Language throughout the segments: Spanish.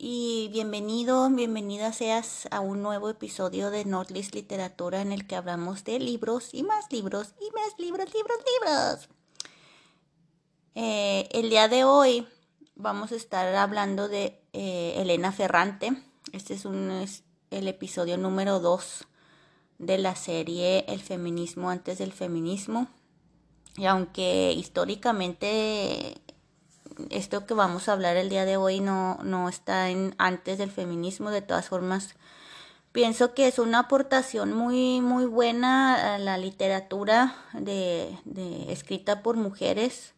y bienvenido, bienvenida seas a un nuevo episodio de Northlist Literatura en el que hablamos de libros y más libros y más libros, libros, libros. Eh, el día de hoy vamos a estar hablando de eh, Elena Ferrante. Este es, es el episodio número 2 de la serie El feminismo antes del feminismo. Y aunque históricamente esto que vamos a hablar el día de hoy no, no está en, antes del feminismo, de todas formas, pienso que es una aportación muy, muy buena a la literatura de, escrita por mujeres.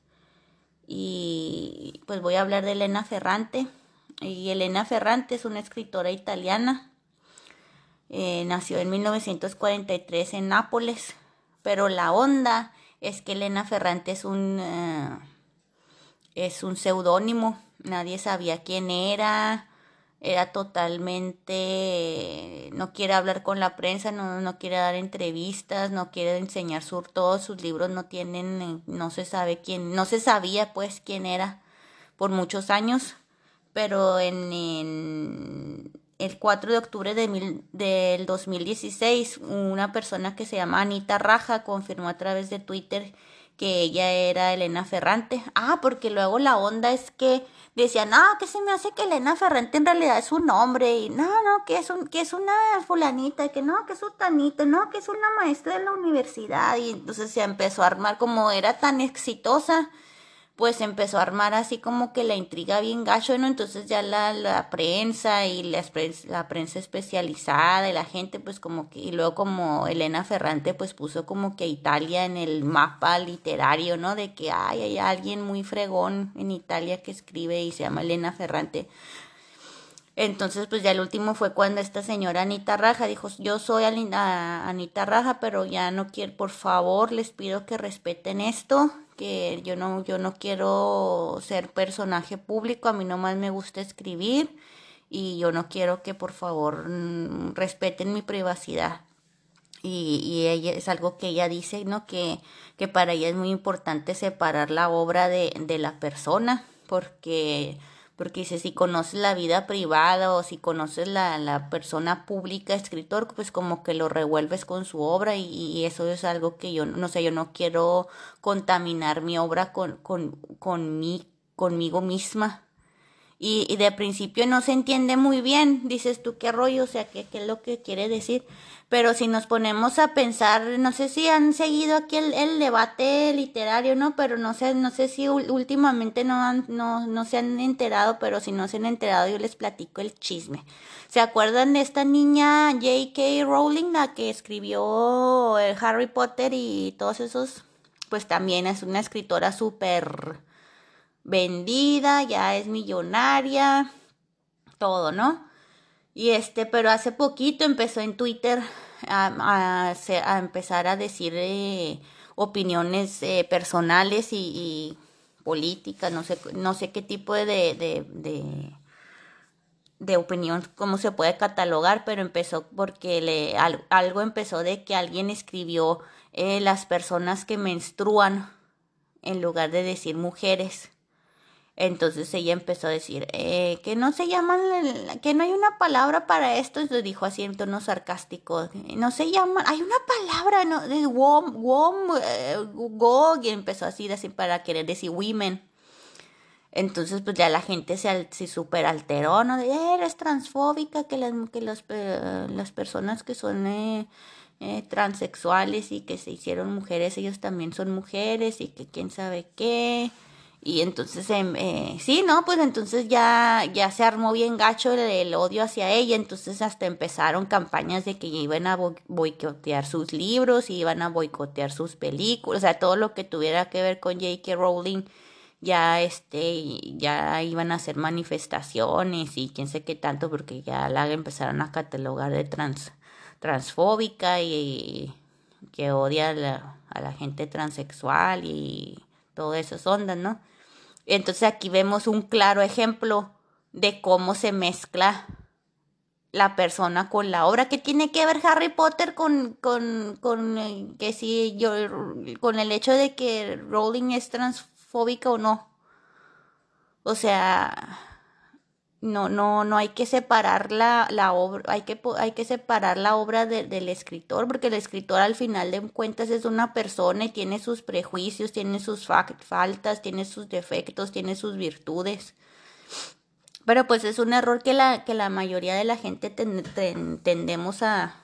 Y pues voy a hablar de Elena Ferrante. Y Elena Ferrante es una escritora italiana. Eh, nació en 1943 en Nápoles. Pero la onda es que Elena Ferrante es un... Uh, es un seudónimo, nadie sabía quién era, era totalmente, no quiere hablar con la prensa, no, no quiere dar entrevistas, no quiere enseñar su, todos sus libros no tienen, no se sabe quién, no se sabía pues quién era por muchos años, pero en, el 4 de octubre de mil, del 2016, una persona que se llama Anita Raja confirmó a través de Twitter que ella era Elena Ferrante. Ah, porque luego la onda es que decían, no, que se me hace que Elena Ferrante en realidad es un hombre, y no, no, que es, un, que es una fulanita, que no, que es un tanito, no, que es una maestra de la universidad, y entonces se empezó a armar, como era tan exitosa, pues empezó a armar así como que la intriga bien gacho, ¿no? Entonces ya la, la prensa y la, la, prensa especializada y la gente, pues como que, y luego como Elena Ferrante, pues puso como que Italia en el mapa literario, ¿no? De que ay, hay alguien muy fregón en Italia que escribe y se llama Elena Ferrante. Entonces, pues ya el último fue cuando esta señora Anita Raja dijo, yo soy Anita Raja, pero ya no quiero, por favor, les pido que respeten esto, que yo no, yo no quiero ser personaje público, a mí nomás me gusta escribir y yo no quiero que por favor mm, respeten mi privacidad. Y, y ella es algo que ella dice, ¿no? Que, que para ella es muy importante separar la obra de, de la persona, porque porque dice, si conoces la vida privada o si conoces la, la persona pública, escritor, pues como que lo revuelves con su obra y, y, eso es algo que yo, no sé, yo no quiero contaminar mi obra con, con, con mí, conmigo misma. Y, y de principio no se entiende muy bien, dices tú qué rollo, o sea, qué, qué es lo que quiere decir. Pero si nos ponemos a pensar, no sé si han seguido aquí el, el debate literario, ¿no? Pero no sé, no sé si últimamente no, han, no, no se han enterado, pero si no se han enterado yo les platico el chisme. ¿Se acuerdan de esta niña J.K. Rowling, la que escribió Harry Potter y todos esos? Pues también es una escritora súper vendida, ya es millonaria, todo, ¿no? Y este, pero hace poquito empezó en Twitter a, empezar a decir eh, opiniones eh, personales y, políticas, no sé, no sé qué tipo de, de, de, de, opinión, cómo se puede catalogar, pero empezó porque le, algo empezó de que alguien escribió eh, las personas que menstruan en lugar de decir mujeres. Entonces ella empezó a decir eh, que no se llaman, que no hay una palabra para esto. Entonces dijo así en tono sarcástico, no se llaman, hay una palabra, no, de wom, wom, eh, go, y empezó así, así para querer decir women. Entonces, pues ya la gente se, se super alteró, ¿no? De, eres transfóbica, que las, que los, eh, las personas que son, eh, eh, transexuales y que se hicieron mujeres, ellos también son mujeres y que quién sabe qué. Y entonces, em, eh, sí, ¿no? Pues entonces ya, ya se armó bien gacho el, odio hacia ella, entonces hasta empezaron campañas de que iban a boicotear sus libros, y iban a boicotear sus películas, o sea, todo lo que tuviera que ver con J.K. Rowling, ya este, ya iban a hacer manifestaciones y quién sé qué tanto, porque ya la empezaron a catalogar de trans, transfóbica y, que odia a la, a la gente transexual y todas esas ondas, ¿no? Entonces aquí vemos un claro ejemplo de cómo se mezcla la persona con la obra. ¿Qué tiene que ver Harry Potter con, con, con que si yo con el hecho de que Rowling es transfóbica o no? O sea, no, no, no hay que separar la, la obra, hay que, hay que separar la obra del escritor, porque el escritor al final de cuentas es una persona y tiene sus prejuicios, tiene sus faltas, tiene sus defectos, tiene sus virtudes. Pero pues es un error que la, que la mayoría de la gente tendemos a...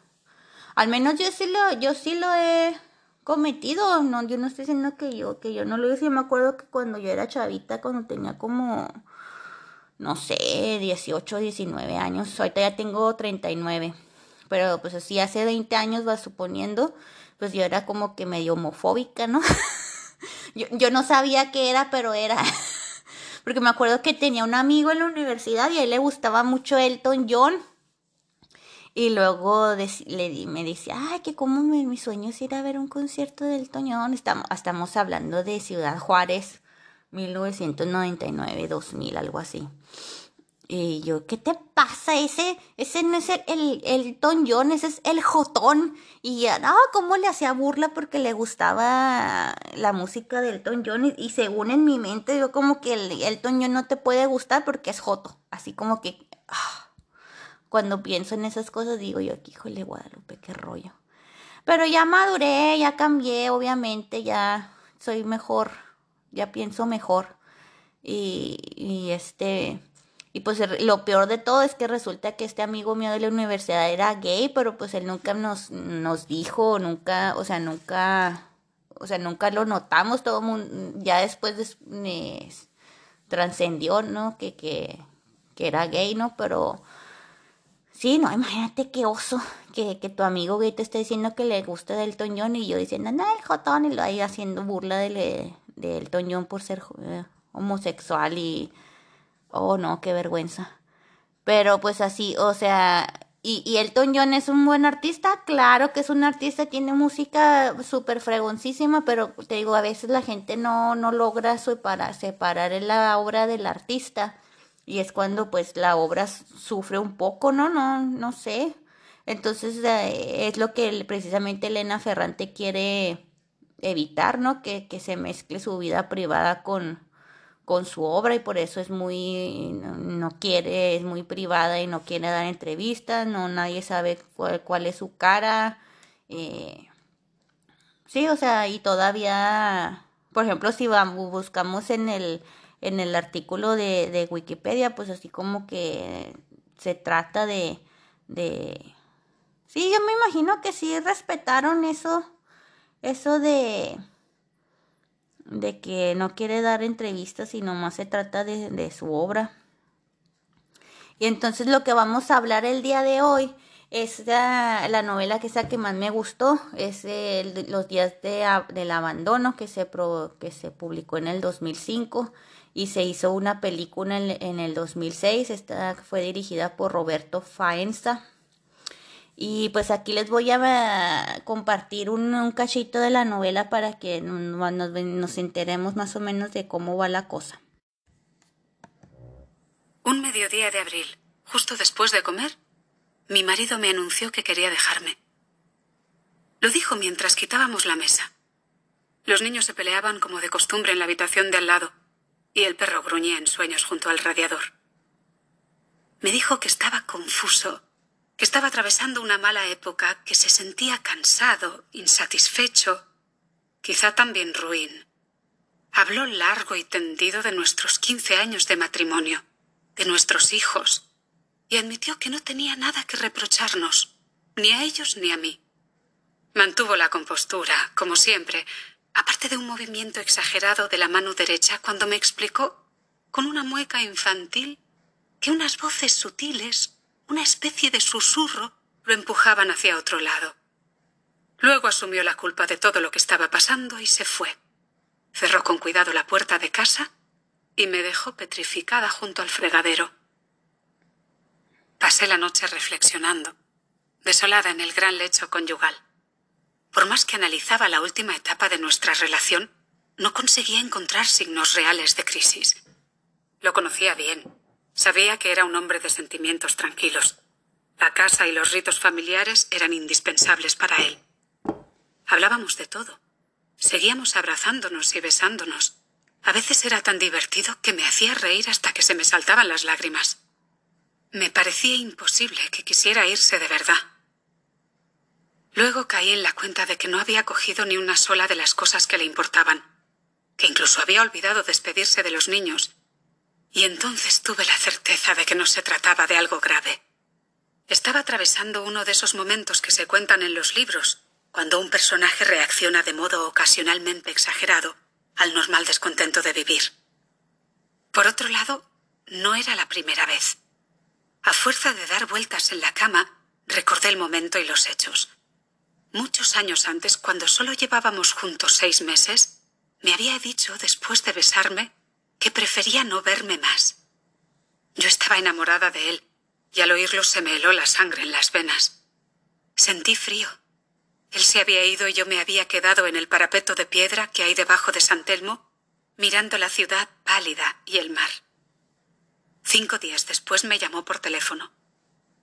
Al menos yo sí lo, yo sí lo he cometido, no, yo no estoy diciendo que yo, que yo no lo hice, yo me acuerdo que cuando yo era chavita, cuando tenía como no sé, 18, 19 años. Ahorita ya tengo 39. Pero pues así hace 20 años, va suponiendo, pues yo era como que medio homofóbica, ¿no? yo, yo no sabía qué era, pero era. Porque me acuerdo que tenía un amigo en la universidad y a él le gustaba mucho Elton John. Y luego le, me dice, ay, que como mi, sueño es ir a ver un concierto de Elton John. Estamos, estamos hablando de Ciudad Juárez. 1999, 2000, algo así. Y yo, ¿qué te pasa? Ese, ese no es el, el, el Ton John, ese es el Jotón. Y ya, no, ¿cómo le hacía burla porque le gustaba la música del Elton John? Y, según en mi mente, yo como que el John no te puede gustar porque es Joto. Así como que, ah, cuando pienso en esas cosas, digo yo, híjole, Guadalupe, qué rollo. Pero ya maduré, ya cambié, obviamente, ya soy mejor ya pienso mejor. Y, y este, y pues lo peor de todo es que resulta que este amigo mío de la universidad era gay, pero pues él nunca nos, nos dijo, nunca, o sea, nunca, o sea, nunca lo notamos, todo mundo, ya después de, trascendió, ¿no? Que, que, que era gay, ¿no? Pero sí, no, imagínate qué oso que, que tu amigo gay te esté diciendo que le gusta del toñón y yo diciendo, no, el jotón, y lo ahí haciendo burla de, de Elton John por ser eh, homosexual y... Oh, no, qué vergüenza. Pero pues así, o sea, y, y Elton John es un buen artista, claro que es un artista, tiene música súper fregoncísima, pero te digo, a veces la gente no, no logra separar, separar la obra del artista. Y es cuando pues la obra sufre un poco, ¿no? No, no sé. Entonces eh, es lo que precisamente Elena Ferrante quiere evitar, ¿no? Que, que se mezcle su vida privada con, con su obra y por eso es muy, no, quiere, es muy privada y no quiere dar entrevistas, no, nadie sabe cuál, es su cara. Eh, sí, o sea, y todavía, por ejemplo, si buscamos en el, en el artículo de, de Wikipedia, pues así como que se trata de, de... Sí, yo me imagino que sí respetaron eso eso de de que no quiere dar entrevistas y nomás se trata de, su obra. Y entonces lo que vamos a hablar el día de hoy es la, novela que es la que más me gustó, es Los días de, del abandono que se, que se publicó en el 2005 y se hizo una película en, en el 2006. Esta fue dirigida por Roberto Faenza. Y pues aquí les voy a compartir un, cachito de la novela para que nos, nos enteremos más o menos de cómo va la cosa. Un mediodía de abril, justo después de comer, mi marido me anunció que quería dejarme. Lo dijo mientras quitábamos la mesa. Los niños se peleaban como de costumbre en la habitación de al lado, y el perro gruñía en sueños junto al radiador. Me dijo que estaba confuso que estaba atravesando una mala época, que se sentía cansado, insatisfecho, quizá también ruin. Habló largo y tendido de nuestros quince años de matrimonio, de nuestros hijos, y admitió que no tenía nada que reprocharnos, ni a ellos ni a mí. Mantuvo la compostura, como siempre, aparte de un movimiento exagerado de la mano derecha cuando me explicó, con una mueca infantil, que unas voces sutiles, una especie de susurro, lo empujaban hacia otro lado. Luego asumió la culpa de todo lo que estaba pasando y se fue. Cerró con cuidado la puerta de casa y me dejó petrificada junto al fregadero. Pasé la noche reflexionando, desolada en el gran lecho conyugal. Por más que analizaba la última etapa de nuestra relación, no conseguía encontrar signos reales de crisis. Lo conocía bien. Sabía que era un hombre de sentimientos tranquilos. La casa y los ritos familiares eran indispensables para él. Hablábamos de todo. Seguíamos abrazándonos y besándonos. A veces era tan divertido que me hacía reír hasta que se me saltaban las lágrimas. Me parecía imposible que quisiera irse de verdad. Luego caí en la cuenta de que no había cogido ni una sola de las cosas que le importaban, que incluso había olvidado despedirse de los niños, y entonces tuve la certeza de que no se trataba de algo grave. Estaba atravesando uno de esos momentos que se cuentan en los libros, cuando un personaje reacciona de modo ocasionalmente exagerado al normal descontento de vivir. Por otro lado, no era la primera vez. A fuerza de dar vueltas en la cama, recordé el momento y los hechos. Muchos años antes, cuando solo llevábamos juntos seis meses, me había dicho, después de besarme, que prefería no verme más. Yo estaba enamorada de él, y al oírlo se me heló la sangre en las venas. Sentí frío, él se había ido y yo me había quedado en el parapeto de piedra que hay debajo de San Telmo, mirando la ciudad pálida y el mar. Cinco días después me llamó por teléfono.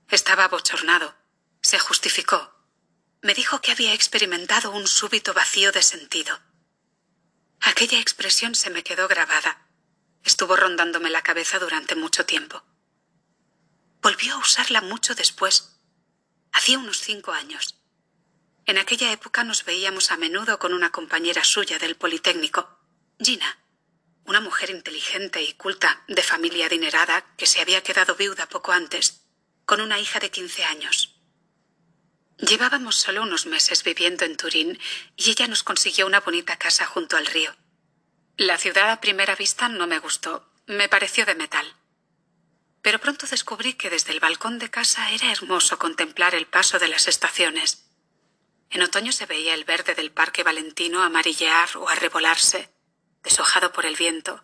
Estaba abochornado. Se justificó. Me dijo que había experimentado un súbito vacío de sentido. Aquella expresión se me quedó grabada. Estuvo rondándome la cabeza durante mucho tiempo. Volvió a usarla mucho después. Hacía unos cinco años. En aquella época nos veíamos a menudo con una compañera suya del Politécnico, Gina, una mujer inteligente y culta, de familia adinerada, que se había quedado viuda poco antes, con una hija de quince años. Llevábamos solo unos meses viviendo en Turín y ella nos consiguió una bonita casa junto al río. La ciudad a primera vista no me gustó, me pareció de metal. Pero pronto descubrí que desde el balcón de casa era hermoso contemplar el paso de las estaciones en otoño se veía el verde del Parque Valentino amarillear o arrebolarse, deshojado por el viento,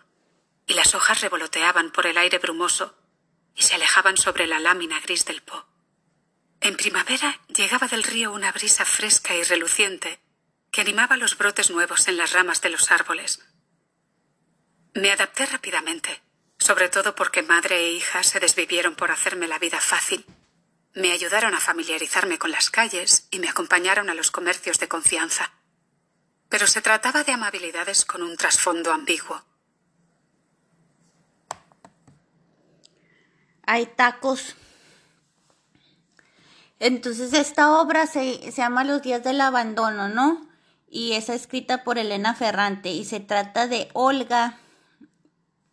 y las hojas revoloteaban por el aire brumoso y se alejaban sobre la lámina gris del Po. En primavera llegaba del río una brisa fresca y reluciente que animaba los brotes nuevos en las ramas de los árboles. Me adapté rápidamente, sobre todo porque madre e hija se desvivieron por hacerme la vida fácil me ayudaron a familiarizarme con las calles y me acompañaron a los comercios de confianza. Pero se trataba de amabilidades con un trasfondo ambiguo. Hay tacos. Entonces esta obra se, llama Los días del abandono, ¿no? Y es escrita por Elena Ferrante y se trata de Olga,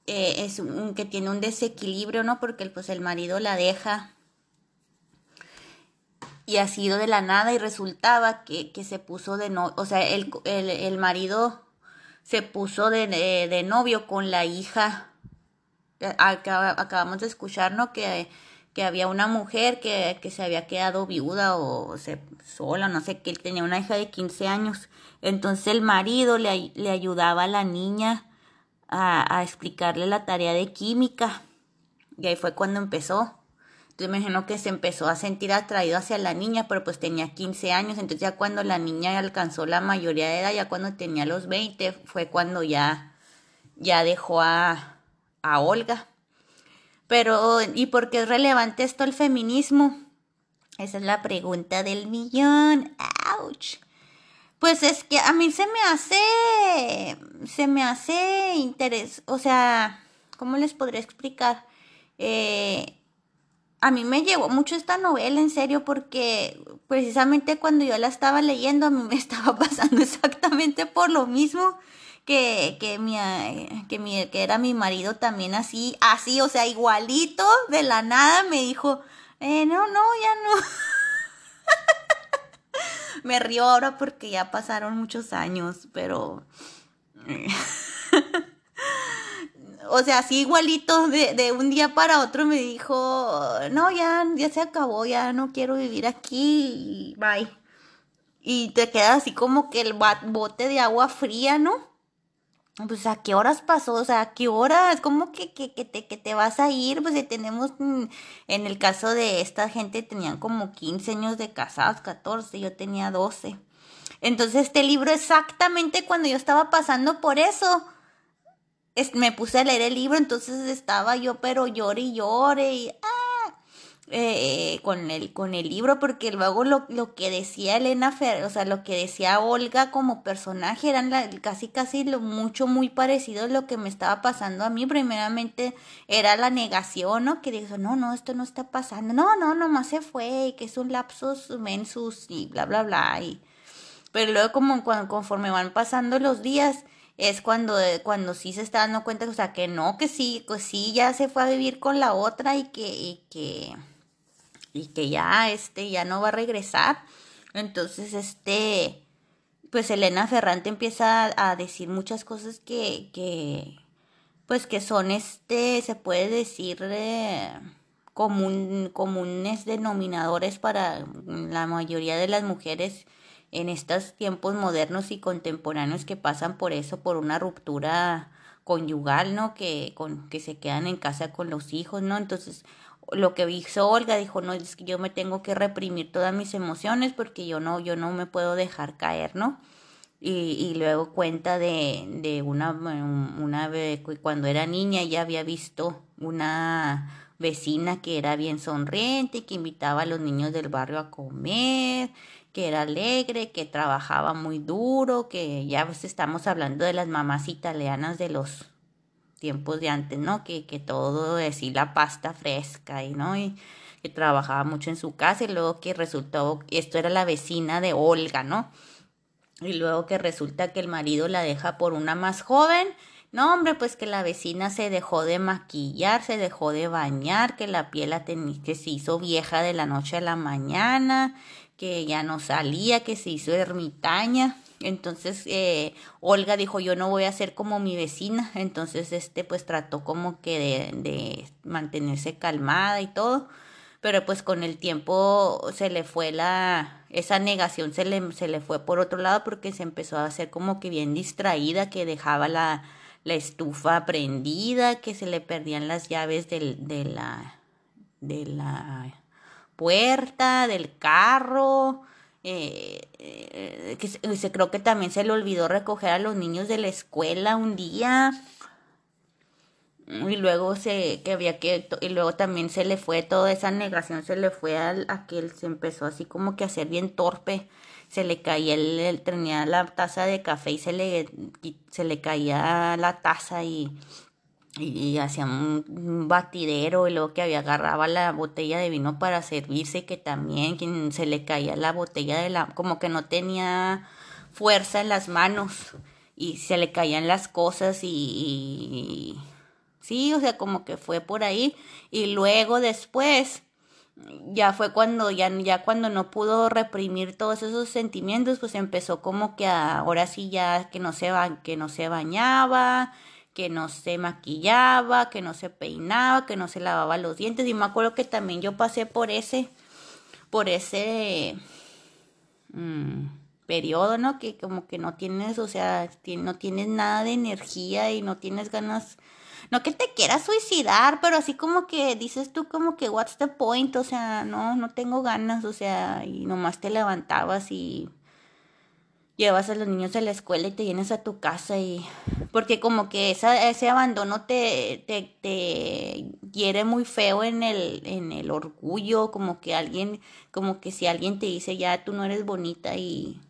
eh, es un, que tiene un desequilibrio, ¿no? Porque pues el marido la deja y ha sido de la nada y resultaba que, se puso de novio, o sea, el, el, marido se puso de, de, novio con la hija. acabamos de escuchar, ¿no? Que, que había una mujer que, que, se había quedado viuda o se, sola, no sé, que él tenía una hija de 15 años. Entonces el marido le, le ayudaba a la niña a, explicarle la tarea de química. Y ahí fue cuando empezó. Entonces me imagino que se empezó a sentir atraído hacia la niña, pero pues tenía 15 años, entonces ya cuando la niña alcanzó la mayoría de edad, ya cuando tenía los 20, fue cuando ya, ya dejó a, a Olga. Pero, ¿y por qué es relevante esto el feminismo? Esa es la pregunta del millón. ¡Auch! Pues es que a mí se me hace, se me hace interés, o sea, ¿cómo les podría explicar? Eh, a mí me llevó mucho esta novela, en serio, porque precisamente cuando yo la estaba leyendo, a mí me estaba pasando exactamente por lo mismo que, que, mi, que, mi, que era mi marido también así, así, o sea, igualito, de la nada me dijo, eh, no, no, ya no. me río ahora porque ya pasaron muchos años, pero... o sea, así igualito, de, de, un día para otro me dijo, no, ya, ya se acabó, ya no quiero vivir aquí, bye. Y te queda así como que el bote de agua fría, ¿no? Pues a qué horas pasó, o sea, a qué horas, ¿cómo que, que, que, te, que te vas a ir? Pues ya tenemos, mm, en el caso de esta gente tenían como 15 años de casados, 14, yo tenía 12. Entonces este libro exactamente cuando yo estaba pasando por eso, me puse a leer el libro, entonces estaba yo, pero llore y llore y ah, eh, con, el, con el libro, porque luego lo, lo que decía Elena Fer, o sea, lo que decía Olga como personaje eran casi, casi lo mucho, muy parecido a lo que me estaba pasando a mí. Primeramente era la negación, ¿no? Que dijo, no, no, esto no está pasando, no, no, nomás se fue, y que es un lapsus mensus y bla, bla, bla. Y, pero luego como cuando, conforme van pasando los días, es cuando, eh, cuando sí se está dando cuenta, o sea, que no, que sí, pues sí, ya se fue a vivir con la otra y que, y que, y que ya, este, ya no va a regresar. Entonces, este, pues Elena Ferrante empieza a, decir muchas cosas que, que, pues que son, este, se puede decir, eh, comunes denominadores para la mayoría de las mujeres en estos tiempos modernos y contemporáneos que pasan por eso, por una ruptura conyugal, ¿no? Que, con, que se quedan en casa con los hijos, ¿no? Entonces, lo que hizo Olga dijo, no, es que yo me tengo que reprimir todas mis emociones porque yo no, yo no me puedo dejar caer, ¿no? Y, y luego cuenta de, de una, una, cuando era niña ya había visto una vecina que era bien sonriente, que invitaba a los niños del barrio a comer, que era alegre, que trabajaba muy duro, que ya pues estamos hablando de las mamás italianas de los tiempos de antes, ¿no? Que, que todo así la pasta fresca y no y que trabajaba mucho en su casa y luego que resultó esto era la vecina de Olga, ¿no? Y luego que resulta que el marido la deja por una más joven. No, hombre, pues que la vecina se dejó de maquillar, se dejó de bañar, que la piel la que se hizo vieja de la noche a la mañana, que ya no salía, que se hizo ermitaña. Entonces eh, Olga dijo yo no voy a ser como mi vecina. Entonces este pues trató como que de, de mantenerse calmada y todo. Pero pues con el tiempo se le fue la, esa negación se le, se le fue por otro lado porque se empezó a hacer como que bien distraída, que dejaba la, la estufa prendida, que se le perdían las llaves del, de la, de la puerta, del carro. Eh, eh, que se, creo que también se le olvidó recoger a los niños de la escuela un día y luego se que había que y luego también se le fue toda esa negación se le fue al, a que él se empezó así como que a hacer bien torpe se le caía el, tenía la taza de café y se le se le caía la taza y y, hacía un, batidero y luego que había agarraba la botella de vino para servirse que también quien se le caía la botella de la como que no tenía fuerza en las manos y se le caían las cosas y, sí o sea como que fue por ahí. Y luego después ya fue cuando ya ya cuando no pudo reprimir todos esos sentimientos pues empezó como que ahora sí ya que no se que no se bañaba que no se maquillaba, que no se peinaba, que no se lavaba los dientes. Y me acuerdo que también yo pasé por ese, por ese mm, periodo, ¿no? Que como que no tienes, o sea, no tienes nada de energía y no tienes ganas, no que te quieras suicidar, pero así como que dices tú como que what's the point, o sea, no, no tengo ganas, o sea, y nomás te levantabas y llevas a los niños a la escuela y te vienes a tu casa y porque como que esa, ese abandono te, te, te hiere muy feo en el, en el orgullo, como que alguien, como que si alguien te dice ya tú no eres bonita y,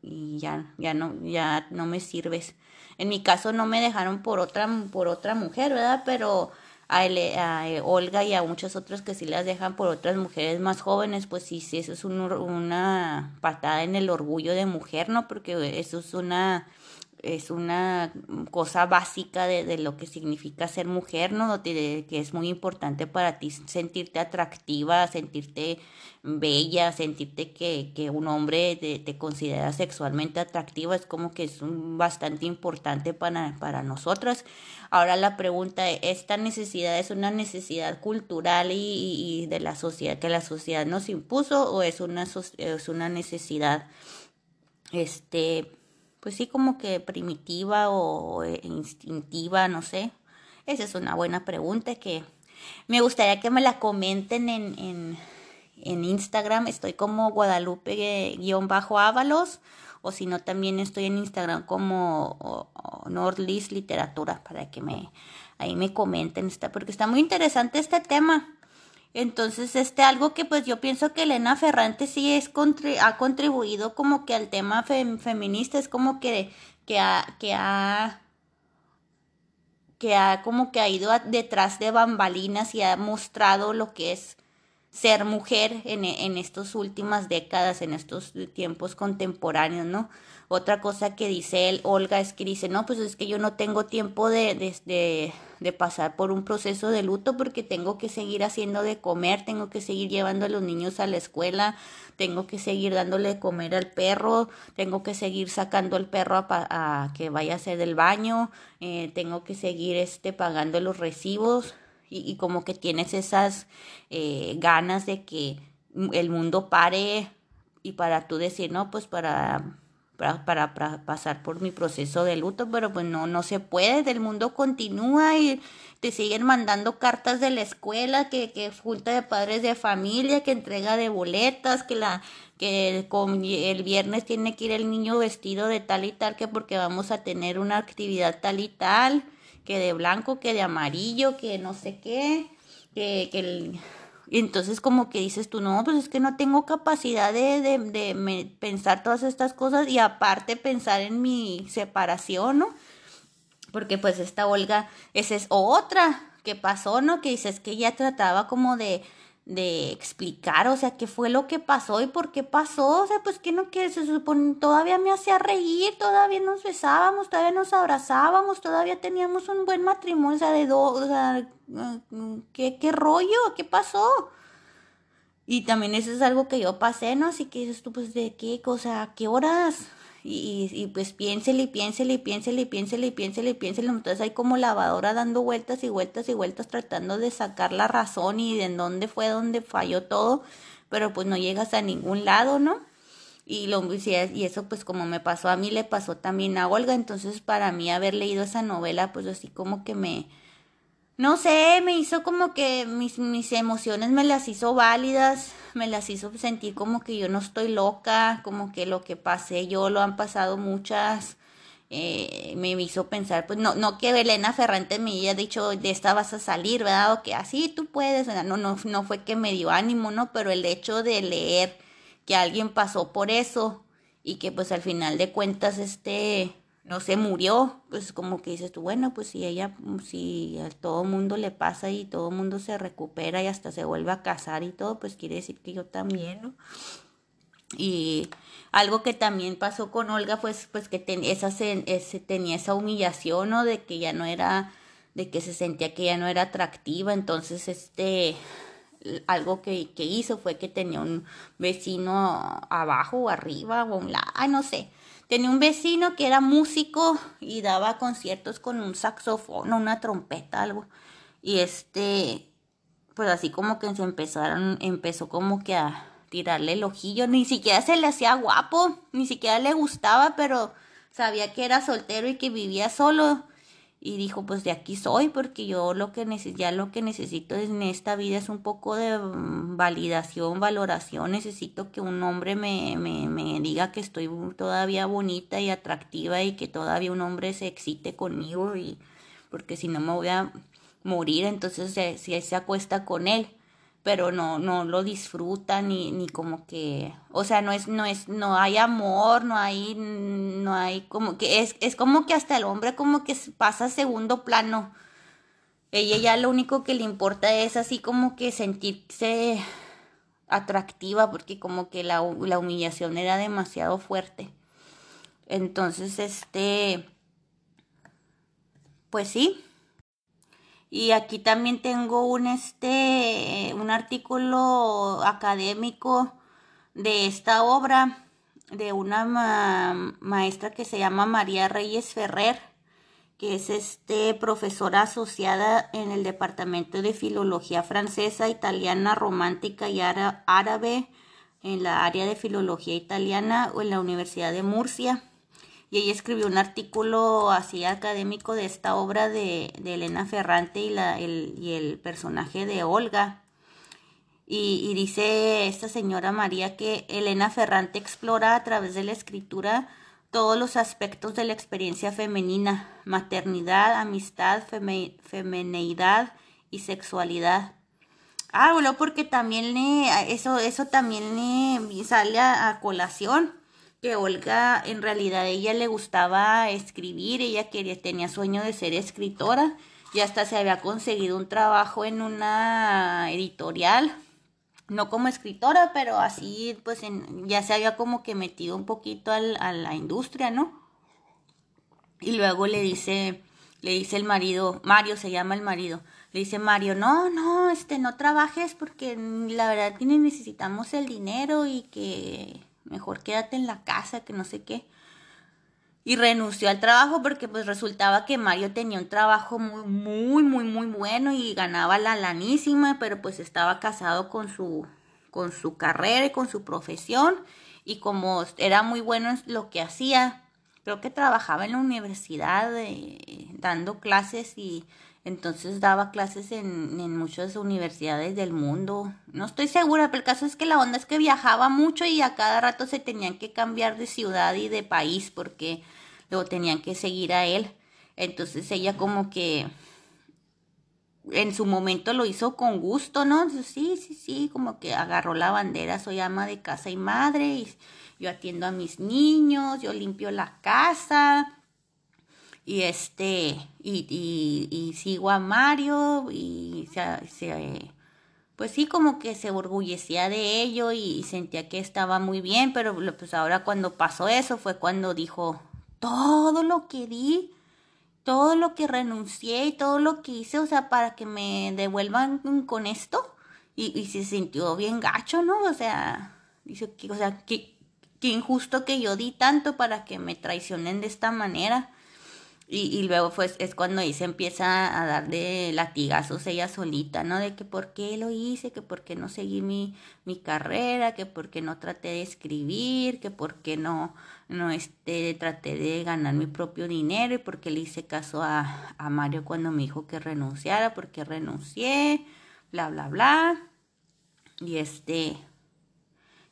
y ya, ya no, ya no me sirves. En mi caso no me dejaron por otra, por otra mujer, ¿verdad? Pero a, a, Olga y a muchos otros que sí las dejan por otras mujeres más jóvenes, pues sí, sí, eso es una patada en el orgullo de mujer, ¿no? Porque eso es una es una cosa básica de, lo que significa ser mujer, ¿no? que es muy importante para ti sentirte atractiva, sentirte bella, sentirte que, que un hombre te, considera sexualmente atractiva, es como que es bastante importante para, para nosotras. Ahora la pregunta, ¿esta necesidad es una necesidad cultural y, y de la sociedad, que la sociedad nos impuso o es una, es una necesidad, este, pues sí, como que primitiva o instintiva, no sé. Esa es una buena pregunta que me gustaría que me la comenten en, en, en Instagram. Estoy como Guadalupe-Ábalos. O si no, también estoy en Instagram como Nordlis Literatura para que me ahí me comenten. Está, porque está muy interesante este tema. Entonces, este, algo que pues yo pienso que Elena Ferrante sí es ha contribuido como que al tema feminista, es como que, que ha, que ha, que ha como que ha ido detrás de bambalinas y ha mostrado lo que es ser mujer en, en estas últimas décadas, en estos tiempos contemporáneos, ¿no? Otra cosa que dice él, Olga, es que dice, no, pues es que yo no tengo tiempo de, de, de, pasar por un proceso de luto porque tengo que seguir haciendo de comer, tengo que seguir llevando a los niños a la escuela, tengo que seguir dándole de comer al perro, tengo que seguir sacando al perro a, a que vaya a hacer el baño, eh, tengo que seguir este, pagando los recibos y, y como que tienes esas eh, ganas de que el mundo pare y para tú decir, no, pues para para, pasar por mi proceso de luto, pero pues no, no se puede, el mundo continúa y te siguen mandando cartas de la escuela, que, que junta de padres de familia, que entrega de boletas, que la que el viernes tiene que ir el niño vestido de tal y tal, que porque vamos a tener una actividad tal y tal, que de blanco, que de amarillo, que no sé qué, que, que el entonces como que dices tú, no, pues es que no tengo capacidad de, de, de pensar todas estas cosas y aparte pensar en mi separación, ¿no? Porque pues esta Olga, esa es otra que pasó, ¿no? Que dices que ella trataba como de, de explicar, o sea, qué fue lo que pasó y por qué pasó, o sea, pues que no que se supone, todavía me hacía reír, todavía nos besábamos, todavía nos abrazábamos, todavía teníamos un buen matrimonio, o sea, de dos, o sea, ¿qué, qué rollo? ¿Qué pasó? Y también eso es algo que yo pasé, ¿no? Así que dices tú, pues, ¿de qué cosa? ¿Qué horas? Y, y, pues piénsele y piénsele y piénsele y piénsele y piénsele y piénsele. Entonces hay como lavadora dando vueltas y vueltas y vueltas tratando de sacar la razón y de en dónde fue donde falló todo, pero pues no llegas a ningún lado, ¿no? Y, lo, y eso pues como me pasó a mí, le pasó también a Olga. Entonces para mí haber leído esa novela pues así como que me, no sé, me hizo como que mis, mis emociones me las hizo válidas, me las hizo sentir como que yo no estoy loca, como que lo que pasé yo lo han pasado muchas. Eh, me hizo pensar, pues no, no que Elena Ferrante me haya dicho de esta vas a salir, ¿verdad? O que así tú puedes, no, no, no fue que me dio ánimo, ¿no? Pero el hecho de leer que alguien pasó por eso y que pues al final de cuentas este no se murió, pues como que dices tú, bueno, pues si ella, si a todo mundo le pasa y todo mundo se recupera y hasta se vuelve a casar y todo, pues quiere decir que yo también, ¿no? Y algo que también pasó con Olga, pues, pues que esa ese, tenía esa humillación, ¿no? De que ya no era, de que se sentía que ya no era atractiva, entonces, este, algo que, que hizo fue que tenía un vecino abajo o arriba o un lado, no sé, Tenía un vecino que era músico y daba conciertos con un saxofón o una trompeta, algo. Y este, pues así como que se empezaron, empezó como que a tirarle el ojillo. Ni siquiera se le hacía guapo, ni siquiera le gustaba, pero sabía que era soltero y que vivía solo y dijo pues de aquí soy porque yo lo que ya lo que necesito en esta vida es un poco de mm, validación, valoración, necesito que un hombre me, me, me diga que estoy todavía bonita y atractiva y que todavía un hombre se excite conmigo y porque si no me voy a morir, entonces si él se acuesta con él pero no, no lo disfruta ni, ni como que, o sea, no es, no es, no hay amor, no hay, no hay como que, es, es como que hasta el hombre como que pasa a segundo plano. Ella ya lo único que le importa es así como que sentirse atractiva porque como que la, la humillación era demasiado fuerte. Entonces, este, pues sí. Y aquí también tengo un este un artículo académico de esta obra de una maestra que se llama María Reyes Ferrer, que es este profesora asociada en el Departamento de Filología Francesa, Italiana, Romántica y Árabe en la área de Filología Italiana o en la Universidad de Murcia. Y ella escribió un artículo así académico de esta obra de, Elena Ferrante y, la, el, y el personaje de Olga. Y, dice esta señora María que Elena Ferrante explora a través de la escritura todos los aspectos de la experiencia femenina, maternidad, amistad, femineidad y sexualidad. Ah, bueno, porque también eso, eso también le sale a, colación, que Olga en realidad ella le gustaba escribir, ella quería, tenía sueño de ser escritora y hasta se había conseguido un trabajo en una editorial no como escritora, pero así pues ya se había como que metido un poquito al, a la industria, ¿no? Y luego le dice, le dice el marido, Mario se llama el marido, le dice Mario, no, no, este, no trabajes porque la verdad que necesitamos el dinero y que mejor quédate en la casa, que no sé qué. Y renunció al trabajo porque pues resultaba que Mario tenía un trabajo muy muy muy muy bueno y ganaba la lanísima, pero pues estaba casado con su con su carrera y con su profesión. Y como era muy bueno en lo que hacía, creo que trabajaba en la universidad eh, dando clases y entonces daba clases en, en muchas universidades del mundo. No estoy segura, pero el caso es que la onda es que viajaba mucho y a cada rato se tenían que cambiar de ciudad y de país porque luego tenían que seguir a él. Entonces ella como que en su momento lo hizo con gusto, ¿no? sí, sí, sí, como que agarró la bandera, soy ama de casa y madre, y yo atiendo a mis niños, yo limpio la casa, y este, y, y, sigo a Mario y se, pues sí, como que se orgullecía de ello y, sentía que estaba muy bien, pero pues ahora cuando pasó eso fue cuando dijo, todo lo que di, todo lo que renuncié y todo lo que hice, o sea, para que me devuelvan con esto, y, y se sintió bien gacho, ¿no? O sea, dice que, o sea, que injusto que yo di tanto para que me traicionen de esta manera. Y, y luego pues es cuando se empieza a dar de latigazos ella solita, ¿no? De que por qué lo hice, que por qué no seguí mi, mi carrera, que por qué no traté de escribir, que por qué no, no este, traté de ganar mi propio dinero y por qué le hice caso a, a Mario cuando me dijo que renunciara, porque renuncié, bla, bla, bla. Y este,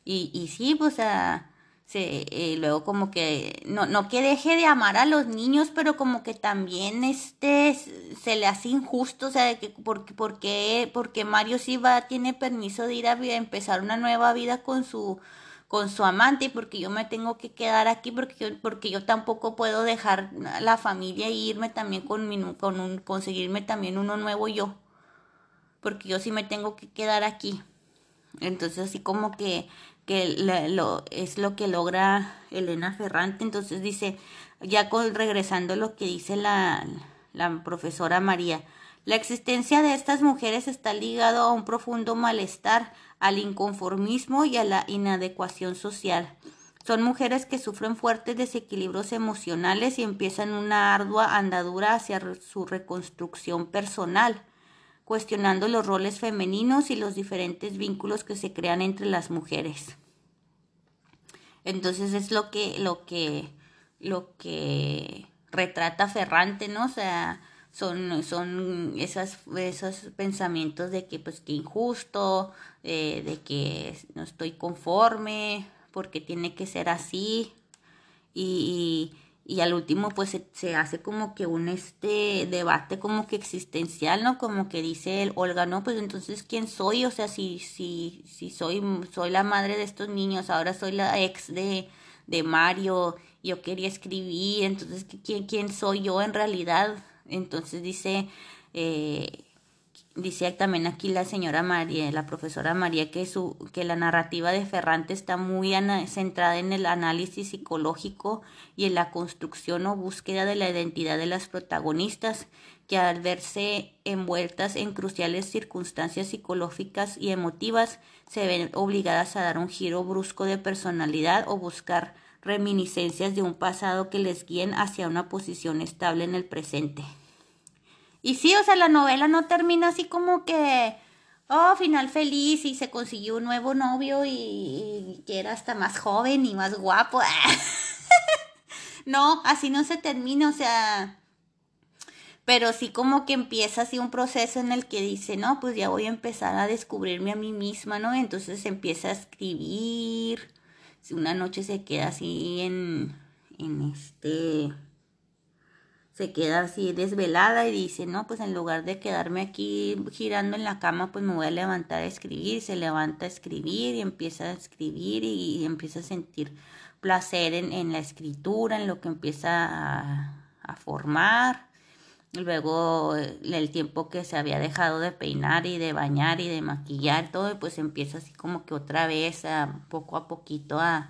y, y sí, pues a se, eh, luego como que, no, no que deje de amar a los niños, pero como que también este se le hace injusto, o sea, de que porque, porque, porque Mario sí va, tiene permiso de ir a, empezar una nueva vida con su, con su amante y porque yo me tengo que quedar aquí porque yo, porque yo tampoco puedo dejar la familia e irme también con, mi, con un, conseguirme también uno nuevo yo, porque yo sí me tengo que quedar aquí. Entonces así como que que lo, es lo que logra Elena Ferrante. Entonces dice, ya regresando a lo que dice la, la profesora María, la existencia de estas mujeres está ligado a un profundo malestar, al inconformismo y a la inadecuación social. Son mujeres que sufren fuertes desequilibrios emocionales y empiezan una ardua andadura hacia su reconstrucción personal cuestionando los roles femeninos y los diferentes vínculos que se crean entre las mujeres. Entonces es lo que, lo que, lo que retrata Ferrante, ¿no? O sea, son, son esas, esos pensamientos de que pues que injusto, de que no estoy conforme, porque tiene que ser así. y al último pues se, hace como que un este debate como que existencial, ¿no? Como que dice el Olga, no, pues entonces quién soy, o sea, si si si soy soy la madre de estos niños, ahora soy la ex de de Mario, yo quería escribir, entonces quién quién soy yo en realidad? Entonces dice eh, dice también aquí la señora María, la profesora María, que, su, que la narrativa de Ferrante está muy centrada en el análisis psicológico y en la construcción o búsqueda de la identidad de las protagonistas, que al verse envueltas en cruciales circunstancias psicológicas y emotivas, se ven obligadas a dar un giro brusco de personalidad o buscar reminiscencias de un pasado que les guíen hacia una posición estable en el presente. Y sí, o sea, la novela no termina así como que, oh, final feliz y se consiguió un nuevo novio y, que era hasta más joven y más guapo. no, así no se termina, o sea, pero sí como que empieza así un proceso en el que dice, no, pues ya voy a empezar a descubrirme a mí misma, ¿no? Entonces empieza a escribir, una noche se queda así en, en este se queda así desvelada y dice, no, pues en lugar de quedarme aquí girando en la cama, pues me voy a levantar a escribir, se levanta a escribir y empieza a escribir y, empieza a sentir placer en, en, la escritura, en lo que empieza a, a formar. Luego el tiempo que se había dejado de peinar y de bañar y de maquillar todo, pues empieza así como que otra vez a poco a poquito a,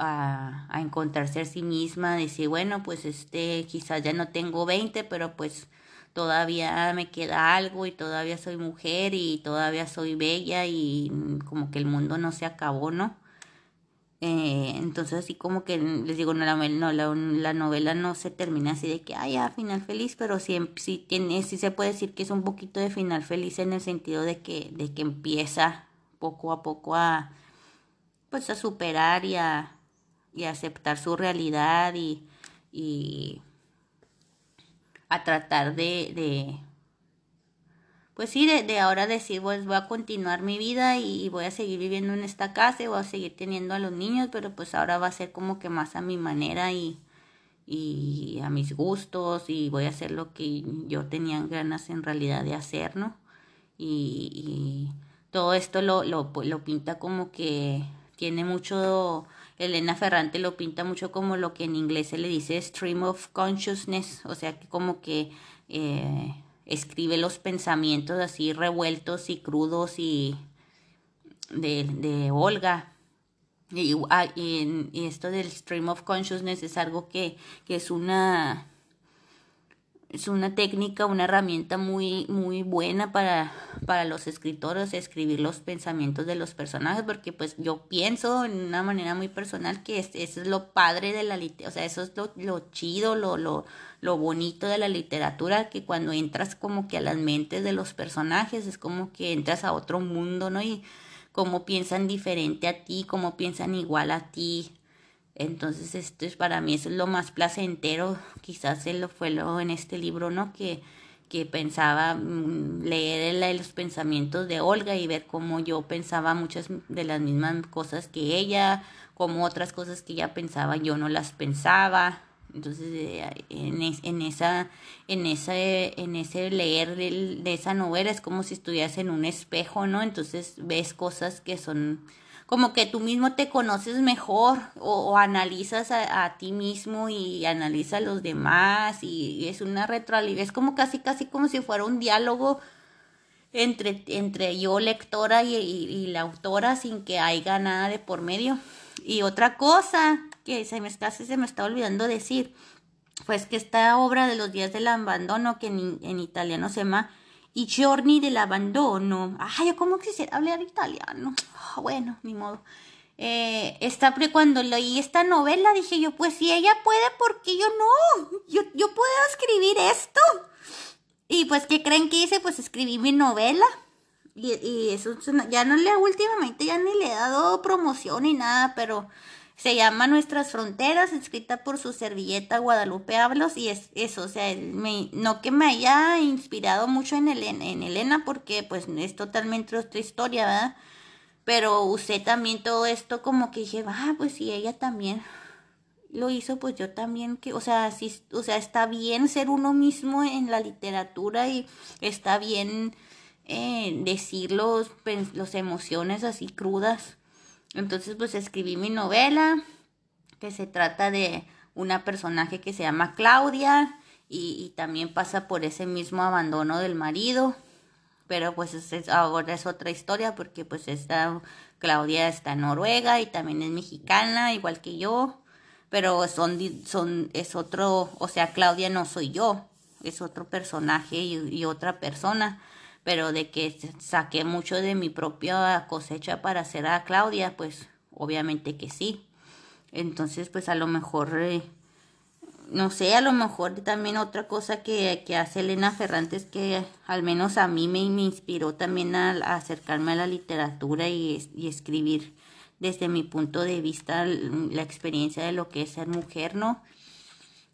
a, encontrarse a sí misma, decir, bueno, pues este, quizás ya no tengo 20, pero pues todavía me queda algo y todavía soy mujer y todavía soy bella y como que el mundo no se acabó, ¿no? Eh, entonces así como que les digo, no, la, no la, la, novela no se termina así de que, ay, ya, final feliz, pero sí, sí, tiene, sí se puede decir que es un poquito de final feliz en el sentido de que, de que empieza poco a poco a, pues a superar y a, y aceptar su realidad y, y a tratar de, de pues sí, de, de, ahora decir, pues voy a continuar mi vida y, voy a seguir viviendo en esta casa y voy a seguir teniendo a los niños, pero pues ahora va a ser como que más a mi manera y, y a mis gustos y voy a hacer lo que yo tenía ganas en realidad de hacer, ¿no? Y, y todo esto lo, lo, lo pinta como que tiene mucho Elena Ferrante lo pinta mucho como lo que en inglés se le dice stream of consciousness, o sea, que como que eh, escribe los pensamientos así revueltos y crudos y de, de Olga. Y, ah, y, esto del stream of consciousness es algo que, que es una es una técnica, una herramienta muy, muy buena para, para los escritores, escribir los pensamientos de los personajes, porque pues yo pienso en una manera muy personal que es, eso es lo padre de la literatura, o sea, eso es lo, lo chido, lo, lo, lo bonito de la literatura, que cuando entras como que a las mentes de los personajes, es como que entras a otro mundo, ¿no? Y cómo piensan diferente a ti, cómo piensan igual a ti, entonces, esto es para mí, eso es lo más placentero, quizás lo fue lo en este libro, ¿no? Que, que pensaba mm, leer los pensamientos de Olga y ver cómo yo pensaba muchas de las mismas cosas que ella, como otras cosas que ella pensaba yo no las pensaba. Entonces, eh, en, en, esa, en, ese, en ese leer de, de esa novela es como si estuvieras en un espejo, ¿no? Entonces ves cosas que son como que tú mismo te conoces mejor o, analizas a, ti mismo y analiza a los demás y, es una retroalimentación, es como casi casi como si fuera un diálogo entre, entre yo lectora y, la autora sin que haya nada de por medio. Y otra cosa que se me casi se me está olvidando decir, pues que esta obra de los días del abandono, que en, en italiano se llama y Giorni del abandono. Ay, yo como quisiera hablar italiano. Ah, bueno, ni modo. Eh, esta, cuando leí esta novela dije yo, pues si ella puede, ¿por qué yo no? Yo, yo puedo escribir esto. Y pues, ¿qué creen que hice? Pues escribí mi novela. Y, y eso ya no le últimamente, ya ni le he dado promoción ni nada, pero se llama Nuestras Fronteras, escrita por su servilleta Guadalupe Hablos, y es eso, o sea, no que me haya inspirado mucho en, en Elena, porque pues es totalmente otra historia, ¿verdad? Pero usé también todo esto como que dije, ah, pues si ella también lo hizo, pues yo también, que, o sea, sí, o sea, está bien ser uno mismo en la literatura y está bien eh, decir los, los emociones así crudas entonces pues escribí mi novela, que se trata de una personaje que se llama Claudia y, también pasa por ese mismo abandono del marido, pero pues es, ahora es otra historia porque pues esta Claudia está en Noruega y también es mexicana, igual que yo, pero son, son, es otro, o sea, Claudia no soy yo, es otro personaje y, otra persona, pero de que saqué mucho de mi propia cosecha para hacer a Claudia, pues obviamente que sí. Entonces, pues a lo mejor, eh, no sé, a lo mejor también otra cosa que, que hace Elena Ferrantes que al menos a mí me, inspiró también a, acercarme a la literatura y, y, escribir desde mi punto de vista la experiencia de lo que es ser mujer, ¿no?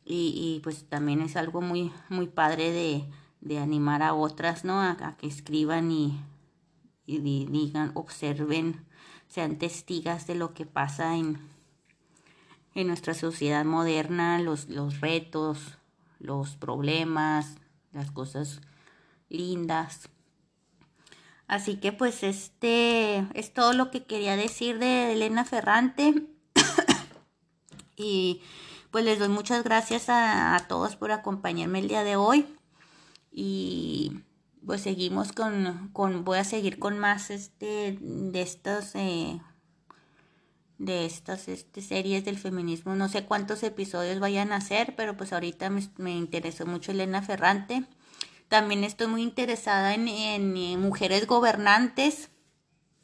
Y, y pues también es algo muy, muy padre de, de animar a otras, ¿no? A, que escriban y, y digan, observen, sean testigas de lo que pasa en, en nuestra sociedad moderna, los, los retos, los problemas, las cosas lindas. Así que pues este es todo lo que quería decir de Elena Ferrante. y pues les doy muchas gracias a, todos por acompañarme el día de hoy. Y pues seguimos con, con voy a seguir con más este de estas eh, de estas este, series del feminismo. No sé cuántos episodios vayan a ser, pero pues ahorita me, me interesó mucho Elena Ferrante. También estoy muy interesada en, en, en, mujeres gobernantes.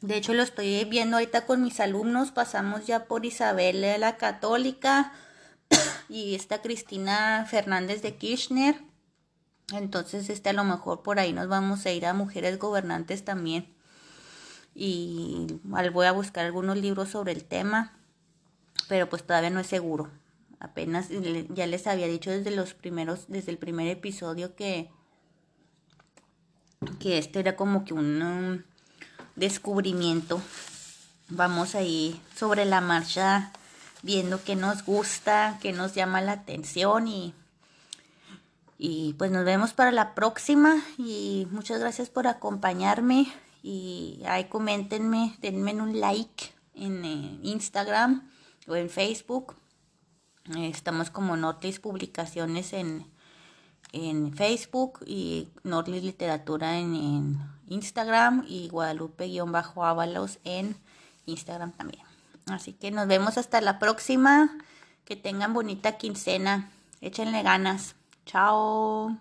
De hecho, lo estoy viendo ahorita con mis alumnos. Pasamos ya por Isabel la Católica, y esta Cristina Fernández de Kirchner. Entonces, este a lo mejor por ahí nos vamos a ir a mujeres gobernantes también. Y voy a buscar algunos libros sobre el tema, pero pues todavía no es seguro. Apenas ya les había dicho desde los primeros, desde el primer episodio que que este era como que un um, descubrimiento. Vamos ahí sobre la marcha viendo qué nos gusta, qué nos llama la atención y, y pues nos vemos para la próxima y muchas gracias por acompañarme y ahí coméntenme, denme un like en eh, Instagram o en Facebook. estamos como Notlis Publicaciones en, en Facebook y Notlis Literatura en, en Instagram y Guadalupe-Ábalos en Instagram también. Así que nos vemos hasta la próxima. Que tengan bonita quincena. Échenle ganas. Ciao